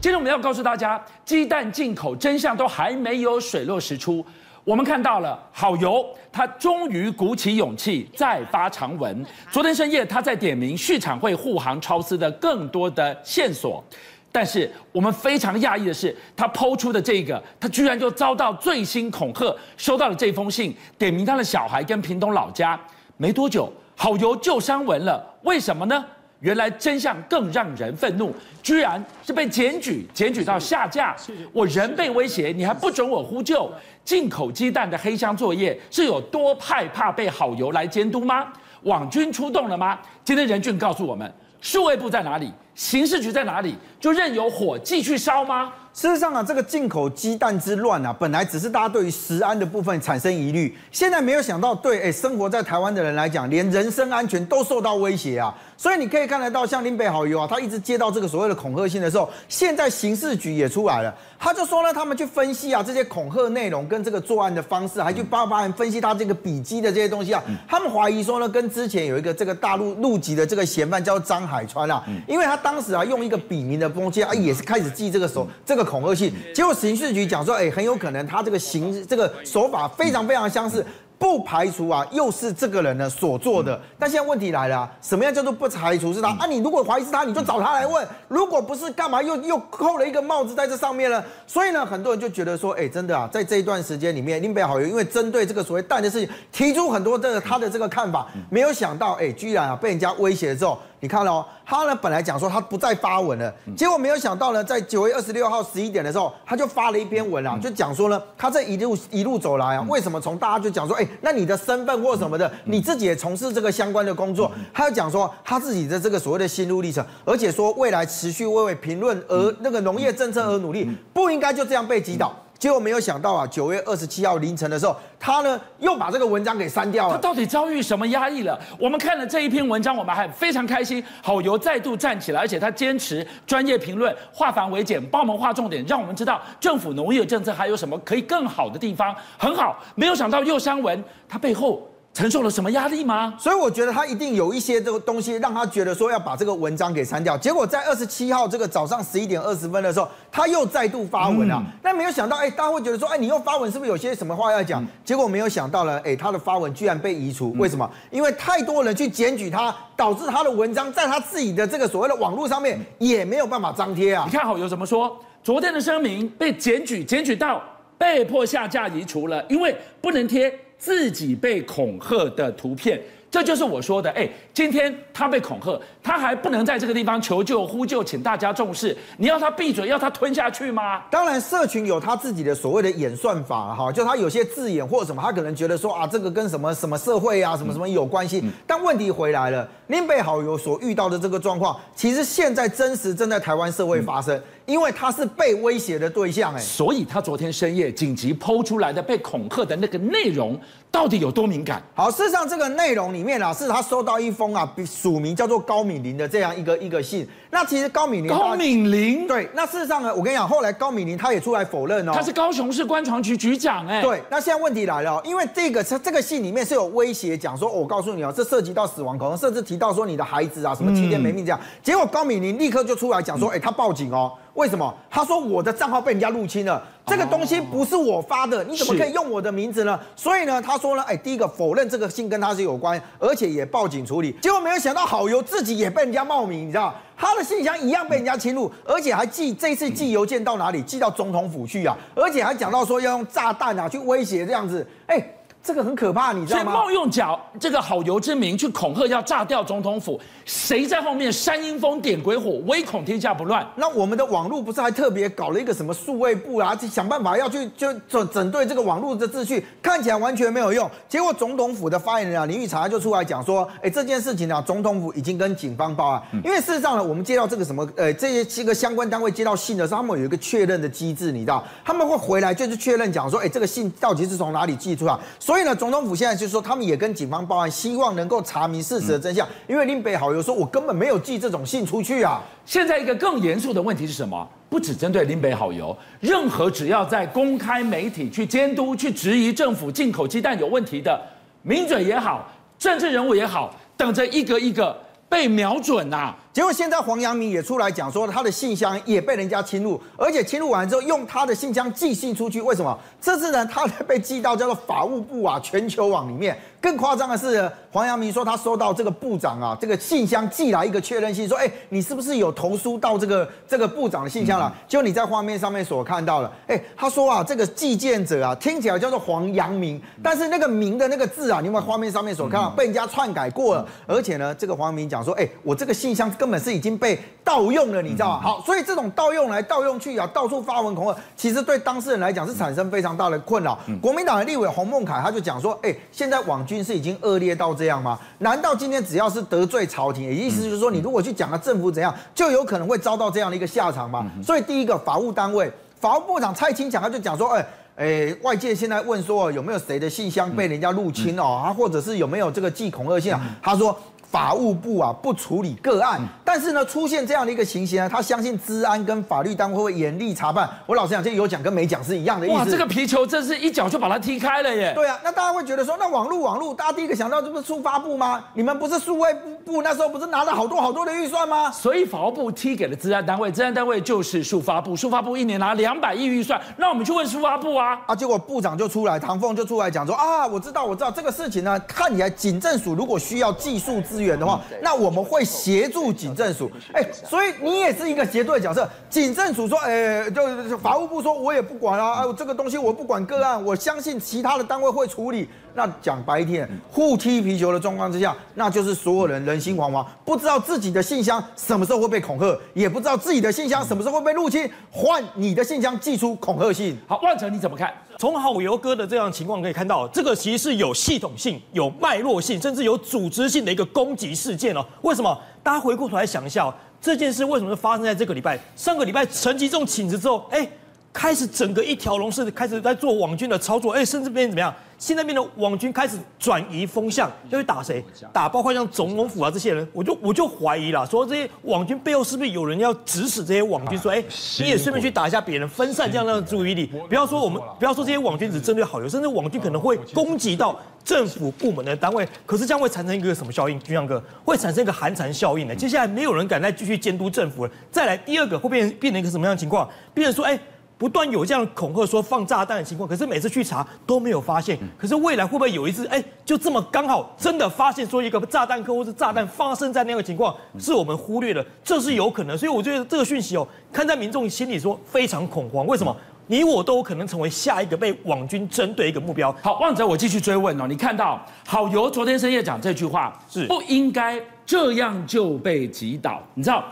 今天我们要告诉大家，鸡蛋进口真相都还没有水落石出。我们看到了好油，他终于鼓起勇气再发长文。昨天深夜，他在点名续产会护航超丝的更多的线索。但是我们非常讶异的是，他抛出的这个，他居然就遭到最新恐吓，收到了这封信，点名他的小孩跟屏东老家。没多久，好油就删文了。为什么呢？原来真相更让人愤怒，居然是被检举，检举到下架。我人被威胁，你还不准我呼救？进口鸡蛋的黑箱作业是有多害怕被好油来监督吗？网军出动了吗？今天任俊告诉我们，数位部在哪里？刑事局在哪里？就任由火继续烧吗？事实上啊，这个进口鸡蛋之乱啊，本来只是大家对于食安的部分产生疑虑，现在没有想到对哎生活在台湾的人来讲，连人身安全都受到威胁啊。所以你可以看得到，像林北好友啊，他一直接到这个所谓的恐吓信的时候，现在刑事局也出来了，他就说呢，他们去分析啊这些恐吓内容跟这个作案的方式，还去帮帮人分析他这个笔迹的这些东西啊，他们怀疑说呢，跟之前有一个这个大陆陆籍的这个嫌犯叫张海川啊，因为他当时啊用一个笔名的东西啊，也是开始记这个手这个恐吓信，结果刑事局讲说，哎，很有可能他这个行这个手法非常非常相似。不排除啊，又是这个人呢所做的。但现在问题来了，什么样叫做不排除是他？啊，你如果怀疑是他，你就找他来问。如果不是，干嘛又又扣了一个帽子在这上面呢？所以呢，很多人就觉得说，哎，真的啊，在这一段时间里面，林北好友因为针对这个所谓蛋的事情，提出很多的他的这个看法，没有想到，哎，居然啊被人家威胁了之后。你看哦，他呢本来讲说他不再发文了，结果没有想到呢，在九月二十六号十一点的时候，他就发了一篇文啊，就讲说呢，他这一路一路走来啊，为什么从大家就讲说，哎，那你的身份或什么的，你自己也从事这个相关的工作，他就讲说他自己的这个所谓的心路历程，而且说未来持续为为评论而那个农业政策而努力，不应该就这样被击倒。结果没有想到啊，九月二十七号凌晨的时候，他呢又把这个文章给删掉了。他到底遭遇什么压抑了？我们看了这一篇文章，我们还非常开心。好油再度站起来，而且他坚持专业评论，化繁为简，帮我们划重点，让我们知道政府农业政策还有什么可以更好的地方。很好，没有想到又删文，他背后。承受了什么压力吗？所以我觉得他一定有一些这个东西，让他觉得说要把这个文章给删掉。结果在二十七号这个早上十一点二十分的时候，他又再度发文了。嗯、但没有想到，哎，大家会觉得说，哎，你又发文，是不是有些什么话要讲？嗯、结果没有想到呢，哎，他的发文居然被移除。为什么？因为太多人去检举他，导致他的文章在他自己的这个所谓的网络上面也没有办法张贴啊。你看好油怎么说？昨天的声明被检举，检举到被迫下架移除了，因为不能贴。自己被恐吓的图片，这就是我说的。哎，今天他被恐吓，他还不能在这个地方求救、呼救，请大家重视。你要他闭嘴，要他吞下去吗？当然，社群有他自己的所谓的演算法，哈，就他有些字眼或什么，他可能觉得说啊，这个跟什么什么社会啊，什么什么有关系。嗯、但问题回来了，林北好友所遇到的这个状况，其实现在真实正在台湾社会发生。嗯因为他是被威胁的对象，哎，所以他昨天深夜紧急剖出来的被恐吓的那个内容，到底有多敏感？好，事实上这个内容里面啊，是他收到一封啊，署名叫做高敏玲的这样一个一个信。那其实高敏玲，高敏玲，对，那事实上呢，我跟你讲，后来高敏玲他也出来否认哦，他是高雄市官床局局长，哎，对。那现在问题来了，因为这个这个信里面是有威胁，讲说，我告诉你哦，这涉及到死亡，可能甚至提到说你的孩子啊，什么七天没命这样。结果高敏玲立刻就出来讲说，哎，他报警哦。为什么？他说我的账号被人家入侵了，这个东西不是我发的，你怎么可以用我的名字呢？所以呢，他说呢，哎，第一个否认这个信跟他是有关，而且也报警处理。结果没有想到，好友自己也被人家冒名，你知道，他的信箱一样被人家侵入，而且还寄这次寄邮件到哪里？寄到总统府去啊，而且还讲到说要用炸弹啊去威胁这样子，哎。这个很可怕，你知道吗？冒用脚这个好油之名去恐吓要炸掉总统府，谁在后面煽阴风点鬼火，唯恐天下不乱？那我们的网络不是还特别搞了一个什么数位部啊，想办法要去就整整顿这个网络的秩序，看起来完全没有用。结果总统府的发言人啊林玉茶就出来讲说，哎，这件事情呢、啊，总统府已经跟警方报案，因为事实上呢，我们接到这个什么呃这些七个相关单位接到信的时候，他们有一个确认的机制，你知道，他们会回来就是确认讲说，哎，这个信到底是从哪里寄出来？所以。所以呢，总统府现在就是说，他们也跟警方报案，希望能够查明事实的真相。因为林北好油说，我根本没有寄这种信出去啊。现在一个更严肃的问题是什么？不只针对林北好油，任何只要在公开媒体去监督、去质疑政府进口鸡蛋有问题的名嘴也好，政治人物也好，等着一个一个被瞄准呐、啊。结果现在黄阳明也出来讲说，他的信箱也被人家侵入，而且侵入完之后用他的信箱寄信出去。为什么？这次呢，他被寄到叫做法务部啊全球网里面。更夸张的是，黄阳明说他收到这个部长啊这个信箱寄来一个确认信，说，哎，你是不是有投书到这个这个部长的信箱了？就你在画面上面所看到了，哎，他说啊，这个寄件者啊听起来叫做黄阳明，但是那个明的那个字啊，你有没有画面上面所看到被人家篡改过了？而且呢，这个黄阳明讲说，哎，我这个信箱根本是已经被盗用了，你知道吗？好，所以这种盗用来盗用去啊，到处发文恐吓，其实对当事人来讲是产生非常大的困扰。国民党的立委洪孟凯他就讲说，哎，现在网军是已经恶劣到这样吗？难道今天只要是得罪朝廷，也意思就是说，你如果去讲了政府怎样，就有可能会遭到这样的一个下场吗？所以第一个法务单位，法务部长蔡清讲他就讲说，哎哎，外界现在问说有没有谁的信箱被人家入侵哦，啊，或者是有没有这个寄恐吓信啊？他说。法务部啊不处理个案，但是呢出现这样的一个情形呢，他相信治安跟法律单位会严厉查办。我老实讲，这有讲跟没讲是一样的意思。哇，这个皮球真是一脚就把它踢开了耶！对啊，那大家会觉得说，那网络网络，大家第一个想到这不是数发部吗？你们不是数位部那时候不是拿了好多好多的预算吗？所以法务部踢给了治安单位，治安单位就是数发部，数发部一年拿两百亿预算，那我们去问数发部啊啊！结果部长就出来，唐凤就出来讲说啊，我知道我知道这个事情呢，看起来警政署如果需要技术资源的话，那。我们会协助警政署，哎，所以你也是一个协作的角色。警政署说，哎，就法务部说，我也不管啊，哎，这个东西我不管个案，我相信其他的单位会处理。那讲白一点，互踢皮球的状况之下，那就是所有人人心惶惶，不知道自己的信箱什么时候会被恐吓，也不知道自己的信箱什么时候会被入侵，换你的信箱寄出恐吓信。好，万成你怎么看？从好游哥的这样情况可以看到，这个其实是有系统性、有脉络性，甚至有组织性的一个攻击事件哦。为什么？大家回过头来想一下，这件事为什么发生在这个礼拜？上个礼拜陈吉仲请辞之后，哎，开始整个一条龙是开始在做网军的操作，哎，甚至变成怎么样？现在变成网军开始转移风向，要去打谁？打包括像总统府啊这些人，我就我就怀疑了，说这些网军背后是不是有人要指使这些网军？说，哎，你也顺便去打一下别人，分散这样的注意力。不要说我们，不要说这些网军只针对好友，甚至网军可能会攻击到政府部门的单位。可是这样会产生一个什么效应？军相哥会产生一个寒蝉效应呢？接下来没有人敢再继续监督政府了。再来第二个会变变成一个什么样的情况？变成说，哎。不断有这样恐吓说放炸弹的情况，可是每次去查都没有发现。可是未来会不会有一次，哎，就这么刚好真的发现说一个炸弹客或是炸弹发生在那个情况，是我们忽略了，这是有可能。所以我觉得这个讯息哦，看在民众心里说非常恐慌。为什么？你我都有可能成为下一个被网军针对一个目标。好，旺仔，我继续追问哦。你看到好油昨天深夜讲这句话，是不应该这样就被击倒？你知道？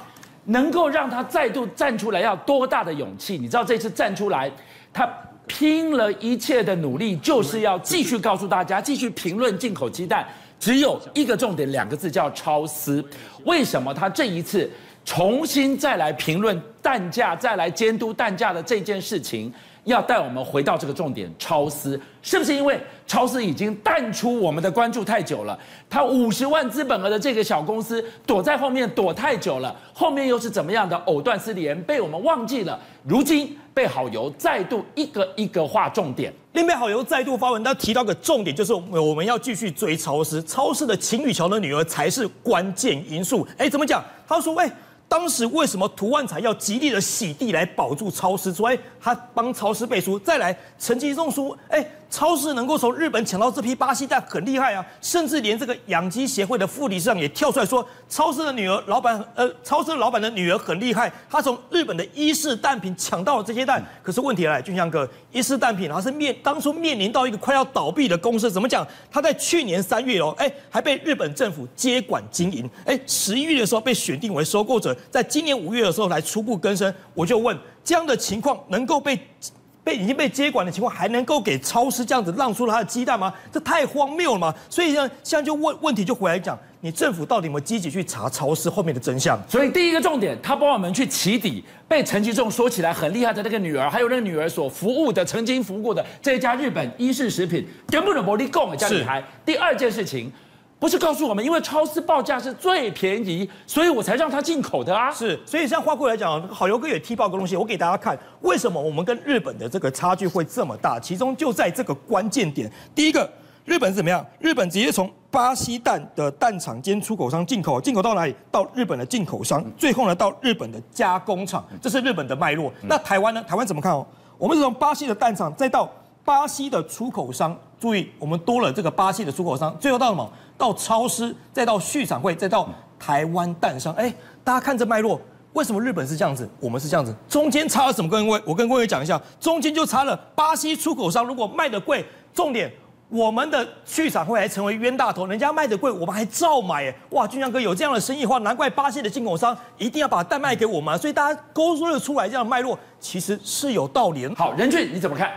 能够让他再度站出来，要多大的勇气？你知道这次站出来，他拼了一切的努力，就是要继续告诉大家，继续评论进口鸡蛋，只有一个重点，两个字叫超丝。为什么他这一次重新再来评论蛋价，再来监督蛋价的这件事情？要带我们回到这个重点，超丝是不是因为超丝已经淡出我们的关注太久了？他五十万资本额的这个小公司躲在后面躲太久了，后面又是怎么样的藕断丝连，被我们忘记了。如今被好油再度一个一个划重点，另外好油再度发文，他提到个重点就是我们要继续追超丝，超丝的秦宇桥的女儿才是关键因素。哎，怎么讲？他说，喂。当时为什么涂万才要极力的洗地来保住超市？说哎，他帮超市背书。再来，陈吉仲说，哎。超市能够从日本抢到这批巴西蛋很厉害啊，甚至连这个养鸡协会的副理事长也跳出来说，超市的女儿老板，呃，超市老板的女儿很厉害，她从日本的伊势蛋品抢到了这些蛋。可是问题来，俊相哥，伊势蛋品，它是面当初面临到一个快要倒闭的公司，怎么讲？他在去年三月哦，哎，还被日本政府接管经营，哎，十一月的时候被选定为收购者，在今年五月的时候来初步更生。我就问，这样的情况能够被？被已经被接管的情况，还能够给超市这样子让出了他的鸡蛋吗？这太荒谬了嘛！所以呢，现在就问问题就回来讲，你政府到底有没有积极去查超市后面的真相？所以第一个重点，他帮我们去起底，被陈其仲说起来很厉害的那个女儿，还有那个女儿所服务的、曾经服务过的这一家日本伊势食品，根本的魔力共家女孩。第二件事情。不是告诉我们，因为超市报价是最便宜，所以我才让他进口的啊。是，所以像花贵来讲，好油哥也踢爆个东西，我给大家看，为什么我们跟日本的这个差距会这么大？其中就在这个关键点。第一个，日本是怎么样？日本直接从巴西蛋的蛋厂兼出口商进口，进口到哪里？到日本的进口商，最后呢到日本的加工厂，这是日本的脉络。那台湾呢？台湾怎么看哦？我们是从巴西的蛋厂，再到巴西的出口商，注意我们多了这个巴西的出口商，最后到什么？到超市，再到畜产会，再到台湾蛋商。哎，大家看这脉络。为什么日本是这样子，我们是这样子？中间差了什么？各位，我跟各位讲一下，中间就差了巴西出口商如果卖的贵，重点我们的畜产会还成为冤大头，人家卖的贵，我们还照买。哎，哇，俊相哥有这样的生意的话，难怪巴西的进口商一定要把蛋卖给我们。所以大家勾勒出来这样的脉络，其实是有道理的。好，任俊你怎么看？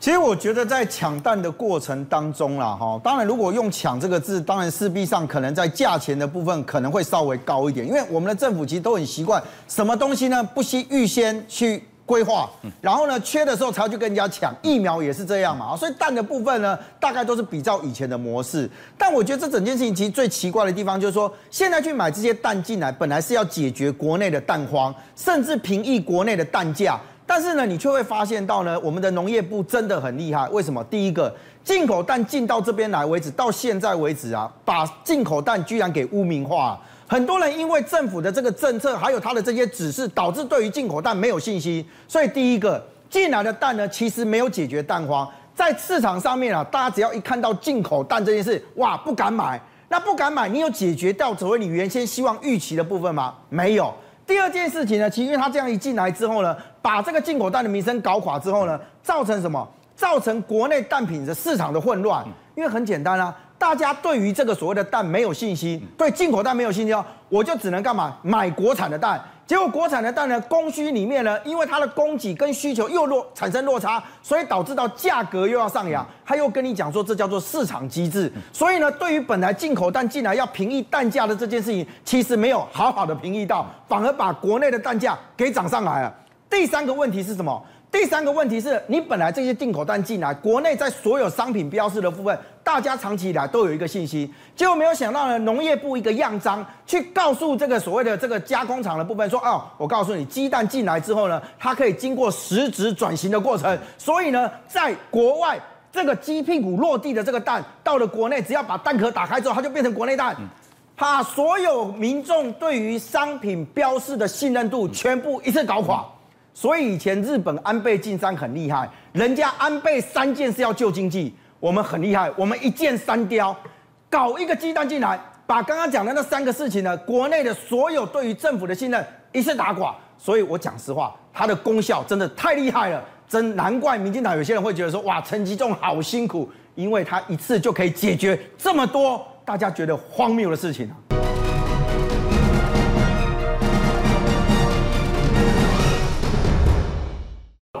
其实我觉得在抢蛋的过程当中啦，哈，当然如果用“抢”这个字，当然势必上可能在价钱的部分可能会稍微高一点，因为我们的政府其实都很习惯，什么东西呢不惜预先去规划，然后呢缺的时候才要去跟人家抢。疫苗也是这样嘛，所以蛋的部分呢，大概都是比较以前的模式。但我觉得这整件事情其实最奇怪的地方就是说，现在去买这些蛋进来，本来是要解决国内的蛋荒，甚至平抑国内的蛋价。但是呢，你却会发现到呢，我们的农业部真的很厉害。为什么？第一个，进口蛋进到这边来为止，到现在为止啊，把进口蛋居然给污名化。很多人因为政府的这个政策，还有他的这些指示，导致对于进口蛋没有信心。所以第一个进来的蛋呢，其实没有解决蛋荒。在市场上面啊，大家只要一看到进口蛋这件事，哇，不敢买。那不敢买，你有解决掉所谓你原先希望预期的部分吗？没有。第二件事情呢，其实因为他这样一进来之后呢，把这个进口蛋的名声搞垮之后呢，造成什么？造成国内蛋品的市场的混乱。因为很简单啊，大家对于这个所谓的蛋没有信心，对进口蛋没有信心哦，我就只能干嘛？买国产的蛋。结果国产的蛋呢，供需里面呢，因为它的供给跟需求又落产生落差，所以导致到价格又要上扬。他又跟你讲说，这叫做市场机制。所以呢，对于本来进口蛋进来要平抑蛋价的这件事情，其实没有好好的平抑到，反而把国内的蛋价给涨上来了。第三个问题是什么？第三个问题是你本来这些进口蛋进来，国内在所有商品标示的部分，大家长期以来都有一个信心，结果没有想到呢，农业部一个样章去告诉这个所谓的这个加工厂的部分说，哦，我告诉你，鸡蛋进来之后呢，它可以经过实质转型的过程，所以呢，在国外这个鸡屁股落地的这个蛋，到了国内，只要把蛋壳打开之后，它就变成国内蛋，把所有民众对于商品标示的信任度全部一次搞垮。所以以前日本安倍晋三很厉害，人家安倍三件事要救经济，我们很厉害，我们一箭三雕，搞一个鸡蛋进来，把刚刚讲的那三个事情呢，国内的所有对于政府的信任一次打垮。所以我讲实话，它的功效真的太厉害了，真难怪民进党有些人会觉得说，哇，陈吉仲好辛苦，因为他一次就可以解决这么多大家觉得荒谬的事情。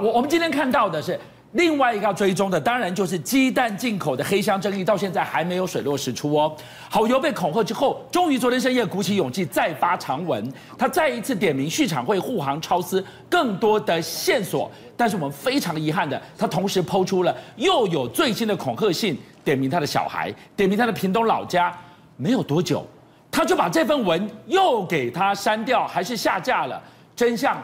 我我们今天看到的是另外一个要追踪的，当然就是鸡蛋进口的黑箱争议，到现在还没有水落石出哦。好油被恐吓之后，终于昨天深夜鼓起勇气再发长文，他再一次点名续产会护航超丝更多的线索。但是我们非常遗憾的，他同时抛出了又有最新的恐吓信，点名他的小孩，点名他的屏东老家。没有多久，他就把这份文又给他删掉，还是下架了。真相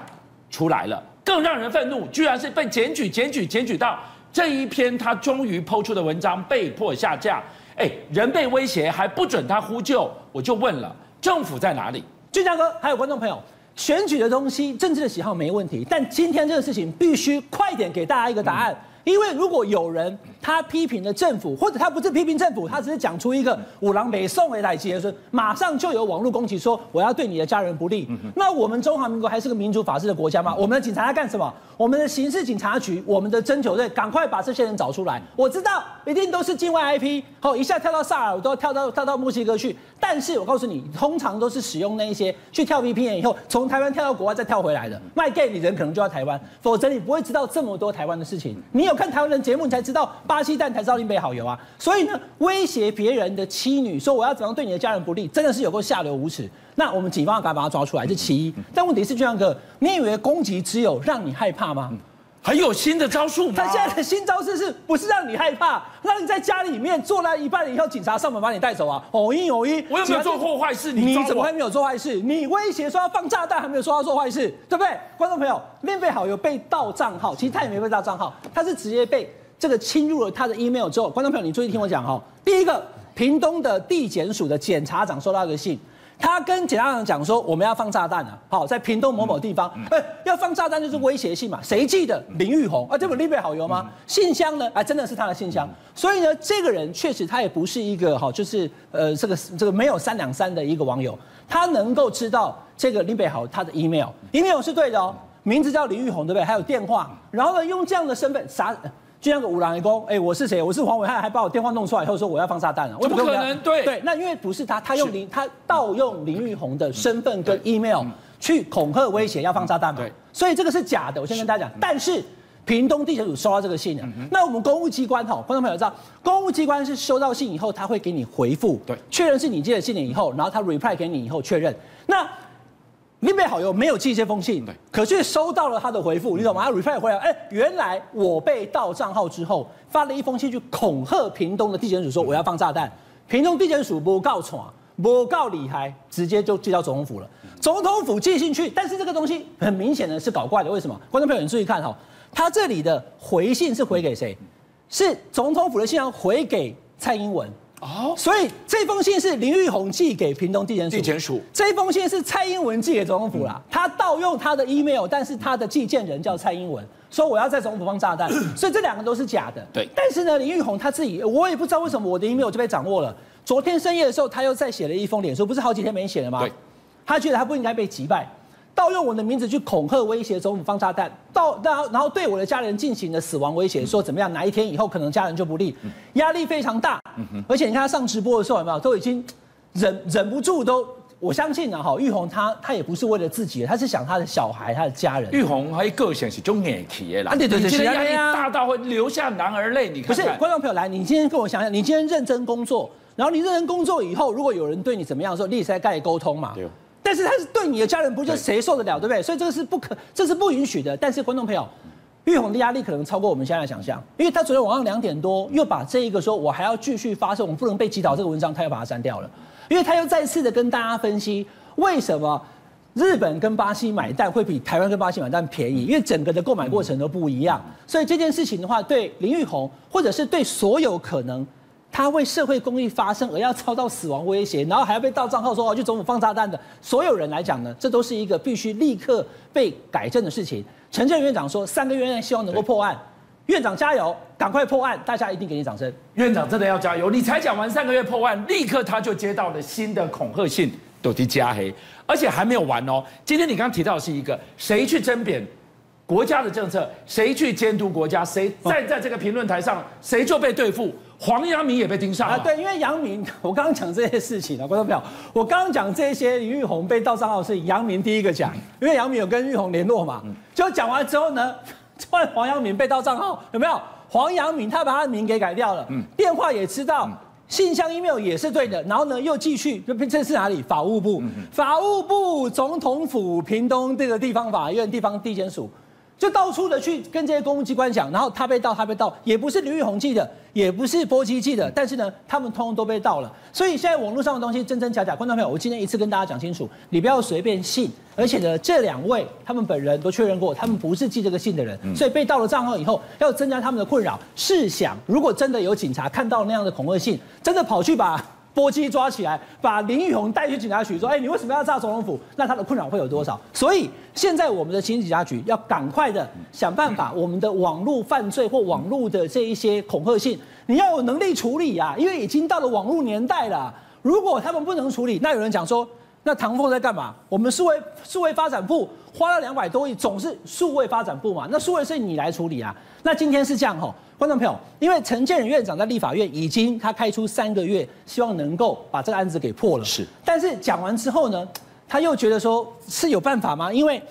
出来了。更让人愤怒，居然是被检举、检举、检举到这一篇他终于抛出的文章被迫下架。哎，人被威胁还不准他呼救，我就问了，政府在哪里？俊佳哥，还有观众朋友，选举的东西，政治的喜好没问题，但今天这个事情必须快点给大家一个答案。因为如果有人他批评了政府，或者他不是批评政府，他只是讲出一个五郎北送回来结论，马上就有网络攻击说我要对你的家人不利。那我们中华民国还是个民主法治的国家吗？我们的警察在干什么？我们的刑事警察局、我们的侦缉队，赶快把这些人找出来。我知道一定都是境外 IP，好，一下跳到萨尔，都要跳到跳到墨西哥去。但是我告诉你，通常都是使用那一些去跳 VPN 以后，从台湾跳到国外再跳回来的。卖 gay 你人可能就在台湾，否则你不会知道这么多台湾的事情。你有。看台湾人节目，你才知道巴西蛋才知道林北好油啊！所以呢，威胁别人的妻女说我要怎样对你的家人不利，真的是有够下流无耻。那我们警方要赶快把他抓出来，这其一。但问题是，俊亮哥，你以为攻击只有让你害怕吗？还有新的招数吗？他现在的新招式是不是让你害怕？让你在家里面坐了一半以后，警察上门把你带走啊？偶一偶一，我有没有做过坏事？你怎么还没有做坏事？你威胁说要放炸弹，还没有说要做坏事，对不对？观众朋友，林北好友被盗账号，其实他也没被盗账号，他是直接被。这个侵入了他的 email 之后，观众朋友，你注意听我讲哈。第一个，屏东的地检署的检察长收到一个信。他跟检察长讲说，我们要放炸弹了，好，在屏东某某地方，哎，要放炸弹就是威胁性嘛，谁寄的？林玉红啊，这不是立委好友吗？信箱呢？哎，真的是他的信箱。所以呢，这个人确实他也不是一个哈，就是呃，这个这个没有三两三的一个网友，他能够知道这个林北好他的 email，email 是对的哦，名字叫林玉红，对不对？还有电话，然后呢，用这样的身份啥？就像个五郎一公，哎，我是谁？我是黄伟汉，还把我电话弄出来以后说我要放炸弹了，怎么可能？对。对，那因为不是他，他用林，他盗用林玉红的身份跟 email 去恐吓威胁要放炸弹嘛，对，所以这个是假的。我先跟大家讲，但是屏东地检署收到这个信了，那我们公务机关哈，观众朋友知道，公务机关是收到信以后，他会给你回复，对，确认是你寄的信了以后，然后他 reply 给你以后确认，那。林北好友没有寄这封信，可是收到了他的回复，你懂吗？他 reply 回来，哎，原来我被盗账号之后，发了一封信去恐吓屏东的地检署，说我要放炸弹。屏东地检署不告传，不告厉害，直接就寄到总统府了。总统府寄信去，但是这个东西很明显的是搞怪的，为什么？观众朋友你注意看哈，他这里的回信是回给谁？是总统府的信箱回给蔡英文。哦，所以这封信是林玉红寄给屏东地检署，地检署这封信是蔡英文寄给总统府啦。他盗用他的 email，但是他的寄件人叫蔡英文，说我要在总统府放炸弹，所以这两个都是假的。对，但是呢，林玉红他自己，我也不知道为什么我的 email 就被掌握了。昨天深夜的时候，他又再写了一封脸书，不是好几天没写了吗？对，他觉得他不应该被击败。盗用我的名字去恐吓威胁总统放炸弹，到然后然后对我的家人进行了死亡威胁，说怎么样哪一天以后可能家人就不利，压力非常大。而且你看他上直播的时候有没有都已经忍忍不住都，我相信呢哈，玉红他他也不是为了自己，他是想他的小孩他的家人。玉红他个性是中年企业啦，对对对，压力大到会流下男儿泪。你看，不是观众朋友来，你今天跟我想想，你今天认真工作，然后你认真工作以后，如果有人对你怎么样的时候，你也是在跟你沟通嘛。对。但是他是对你的家人，不就谁受得了，对不对？所以这个是不可，这是不允许的。但是观众朋友，玉红的压力可能超过我们现在的想象，因为他昨天晚上两点多又把这一个说我还要继续发射，我们不能被击倒这个文章，他又把它删掉了，因为他又再次的跟大家分析为什么日本跟巴西买蛋会比台湾跟巴西买蛋便宜，因为整个的购买过程都不一样。所以这件事情的话，对林玉红或者是对所有可能。他为社会公益发声而要遭到死亡威胁，然后还要被盗账号说要去总统放炸弹的所有人来讲呢，这都是一个必须立刻被改正的事情。陈建院长说，三个月内希望能够破案，院长加油，赶快破案，大家一定给你掌声。院长真的要加油，你才讲完三个月破案，立刻他就接到了新的恐吓信，都提加黑，而且还没有完哦。今天你刚刚提到的是一个谁去争辩国家的政策，谁去监督国家，谁站在这个评论台上，谁就被对付。黄阳明也被盯上了。啊，对，因为阳明，我刚刚讲这些事情啊，观众朋友，我刚刚讲这些林玉红被盗账号是阳明第一个讲，因为阳明有跟玉红联络嘛，就讲完之后呢，换黄阳明被盗账号，有没有？黄阳明他把他的名给改掉了，嗯电话也知道，信箱 email 也是对的，然后呢又继续，这是哪里？法务部，法务部、总统府、屏东这个地方法院、地方地检署。就到处的去跟这些公务机关讲，然后他被盗，他被盗，也不是林玉红寄的，也不是波基寄的，但是呢，他们通通都被盗了。所以现在网络上的东西真真假假，观众朋友，我今天一次跟大家讲清楚，你不要随便信。而且呢，这两位他们本人都确认过，他们不是寄这个信的人，所以被盗了账号以后，要增加他们的困扰。试想，如果真的有警察看到那样的恐吓信，真的跑去把。波基抓起来，把林玉红带去警察局，说：“哎，你为什么要炸总统府？那他的困扰会有多少？”所以现在我们的刑警察局要赶快的想办法，我们的网络犯罪或网络的这一些恐吓信，你要有能力处理啊，因为已经到了网络年代了。如果他们不能处理，那有人讲说，那唐凤在干嘛？我们数位数位发展部花了两百多亿，总是数位发展部嘛，那数位是你来处理啊。那今天是这样吼。观众朋友，因为陈建仁院长在立法院已经他开出三个月，希望能够把这个案子给破了。是，但是讲完之后呢，他又觉得说是有办法吗？因为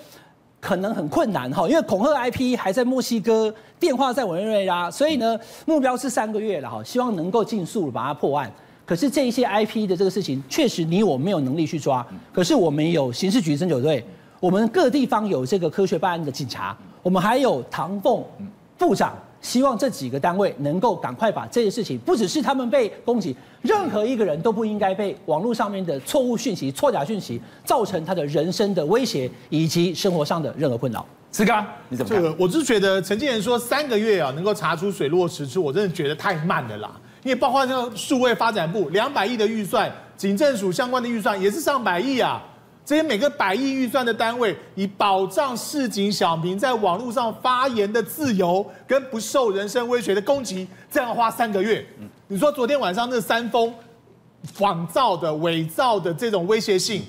可能很困难哈，因为恐吓 IP 还在墨西哥，电话在委内瑞拉，所以呢，目标是三个月了哈，希望能够尽速把它破案。可是这一些 IP 的这个事情，确实你我没有能力去抓。可是我们有刑事局侦九队，我们各地方有这个科学办案的警察，我们还有唐凤部长。希望这几个单位能够赶快把这些事情，不只是他们被攻击，任何一个人都不应该被网络上面的错误讯息、错假讯息造成他的人生的威胁以及生活上的任何困扰。志刚，你怎么看？这个我是觉得陈建仁说三个月啊能够查出水落石出，我真的觉得太慢了啦。因为包括这个数位发展部两百亿的预算，警政署相关的预算也是上百亿啊。这些每个百亿预算的单位，以保障市井小民在网络上发言的自由跟不受人身威胁的攻击，这样花三个月。你说昨天晚上那三封仿造的、伪造的这种威胁信，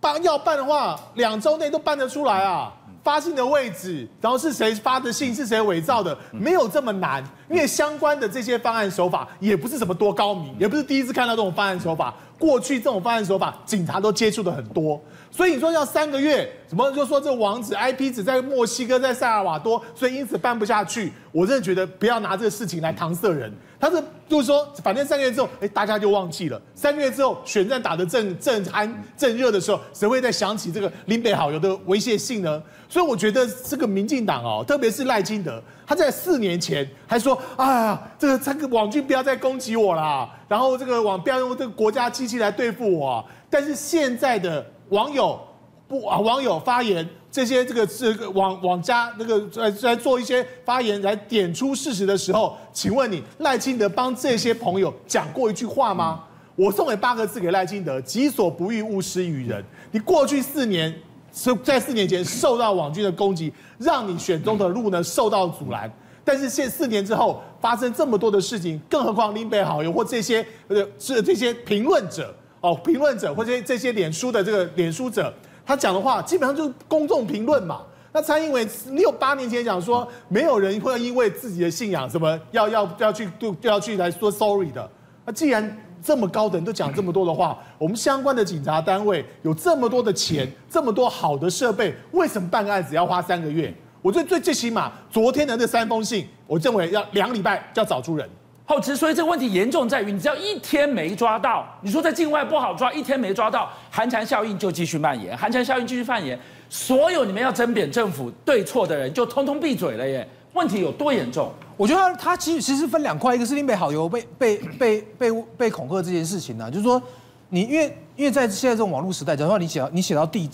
办要办的话，两周内都办得出来啊。发信的位置，然后是谁发的信，是谁伪造的，没有这么难。因为相关的这些方案手法也不是什么多高明，也不是第一次看到这种方案手法。过去这种方案手法，警察都接触的很多。所以你说要三个月，什么就说这个网址 IP 只在墨西哥，在萨尔瓦多，所以因此办不下去。我真的觉得不要拿这个事情来搪塞人。他是就是说，反正三个月之后，哎，大家就忘记了。三个月之后，选战打得正正酣正热的时候，谁会再想起这个林北好友的威胁性呢？所以我觉得这个民进党哦，特别是赖清德，他在四年前还说啊，这个这个网军不要再攻击我啦，然后这个网不要用这个国家机器来对付我。但是现在的网友不啊，网友发言。这些这个这个网网家那个在在做一些发言来点出事实的时候，请问你赖清德帮这些朋友讲过一句话吗？我送给八个字给赖清德：己所不欲，勿施于人。你过去四年是在四年前受到网军的攻击，让你选中的路呢受到阻拦。但是现四年之后发生这么多的事情，更何况林北好友或这些呃是这些评论者哦，评论者或者这些脸书的这个脸书者。他讲的话基本上就是公众评论嘛。那蔡英文六八年前讲说，没有人会因为自己的信仰什么要要要去对要去来说 sorry 的。那既然这么高的人都讲这么多的话，我们相关的警察单位有这么多的钱，这么多好的设备，为什么办个案子要花三个月？我最最最起码昨天的那三封信，我认为要两礼拜就要找出人。好，其实所以这个问题严重在于，你只要一天没抓到，你说在境外不好抓，一天没抓到，寒蝉效应就继续蔓延，寒蝉效应继续蔓延，所有你们要争辩政府对错的人就通通闭嘴了耶。问题有多严重？我觉得他他其实其实分两块，一个是林北好友被被被被被恐吓这件事情呢、啊，就是说你因为因为在现在这种网络时代，假如说你写到你写到地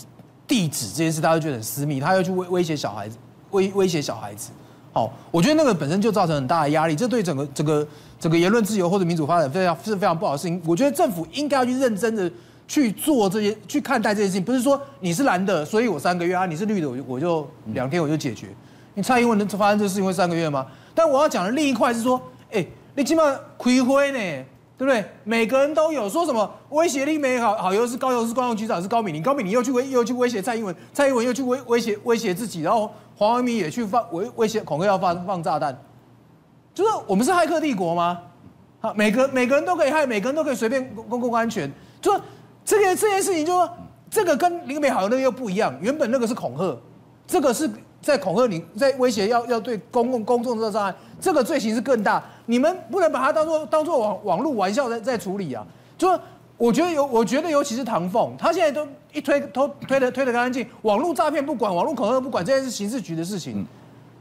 地址这件事，大家就觉得很私密，他要去威威胁小孩子，威威胁小孩子。好，我觉得那个本身就造成很大的压力，这对整个整个整个言论自由或者民主发展非常是非常不好的事情。我觉得政府应该要去认真的去做这些，去看待这些事情，不是说你是蓝的，所以我三个月啊，你是绿的，我就我就两天我就解决。你蔡英文能发生这个事情会三个月吗？但我要讲的另一块是说，哎，你起码开会呢。对不对？每个人都有说什么威胁力没好好，又是高雄市公安局长是高敏玲，高敏玲又去威又去威胁蔡英文，蔡英文又去威威胁威胁自己，然后黄文明也去放威威胁恐吓要放放炸弹，就是我们是骇客帝国吗？好，每个每个人都可以害，每个人都可以随便公共安全，就说这个这件事情就说这个跟林美好那个又不一样，原本那个是恐吓，这个是。在恐吓你，在威胁要要对公共公众造成伤害，这个罪行是更大。你们不能把它当做当做网网络玩笑在在处理啊！就我觉得有，我觉得尤其是唐凤，他现在都一推都推的推的干净，网络诈骗不管，网络恐吓不管，这些是刑事局的事情。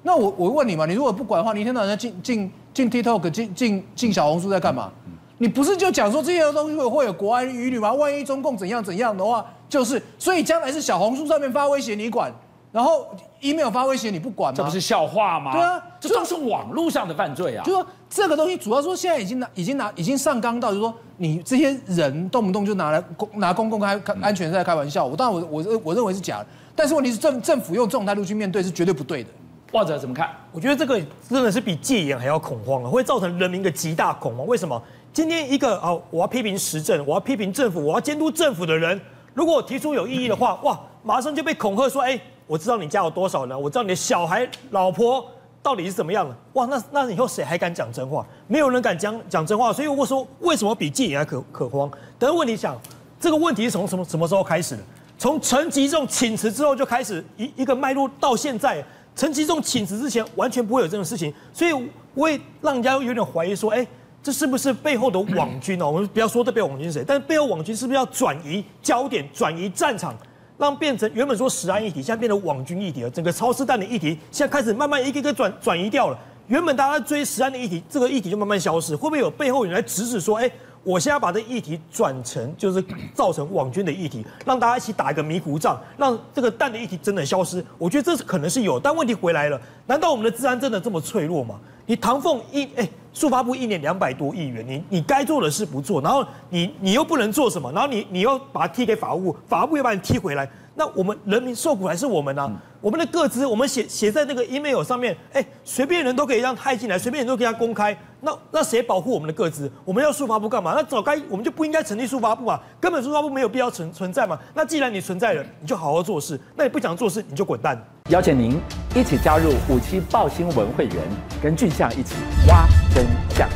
那我我问你嘛，你如果不管的话，你一天到晚进进进 TikTok 进进进小红书在干嘛？你不是就讲说这些东西会会有国安疑虑吗？万一中共怎样怎样的话，就是所以将来是小红书上面发威胁你管。然后 email 发威胁你不管吗？这不是笑话吗？对啊，这都是网络上的犯罪啊。就说这个东西主要说现在已经拿已经拿已经上纲到，就是说你这些人动不动就拿来公拿公共开安全在开玩笑。我当然我我我认为是假的，但是问题是政政府用这种态度去面对是绝对不对的。或者怎么看？我觉得这个真的是比戒严还要恐慌啊，会造成人民的极大恐慌。为什么？今天一个啊，我要批评时政，我要批评政府，我要监督政府的人，如果我提出有异议的话，哇，马上就被恐吓说，哎。我知道你家有多少人，我知道你的小孩、老婆到底是怎么样的。哇，那那以后谁还敢讲真话？没有人敢讲讲真话。所以我说，为什么比戒严还可可慌？但是问题想，这个问题是从什么什么时候开始的？从陈吉仲请辞之后就开始一一个脉络到现在。陈吉仲请辞之前完全不会有这种事情，所以我也让人家有点怀疑说，哎，这是不是背后的网军哦？我们不要说这背后网军是谁，但是背后网军是不是要转移焦点、转移战场？让变成原本说食安议题，现在变成网军议题了。整个超市弹的议题，现在开始慢慢一个一个转转移掉了。原本大家追食安的议题，这个议题就慢慢消失。会不会有背后人来指使说，哎，我现在把这议题转成就是造成网军的议题，让大家一起打一个迷糊仗，让这个蛋的议题真的消失。我觉得这是可能是有，但问题回来了，难道我们的治安真的这么脆弱吗？你唐凤一哎，数发部一年两百多亿元，你你该做的事不做，然后你你又不能做什么，然后你你又把它踢给法务部，法务部又把你踢回来。那我们人民受苦还是我们呢、啊？嗯、我们的个资，我们写写在那个 email 上面，哎，随便人都可以让他进来，随便人都可以让公开。那那谁保护我们的各自？我们要速发部干嘛？那早该我们就不应该成立速发部嘛，根本速发部没有必要存存在嘛。那既然你存在了，你就好好做事。那你不想做事，你就滚蛋。邀请您一起加入五七报新闻会员，跟俊相一起挖真相。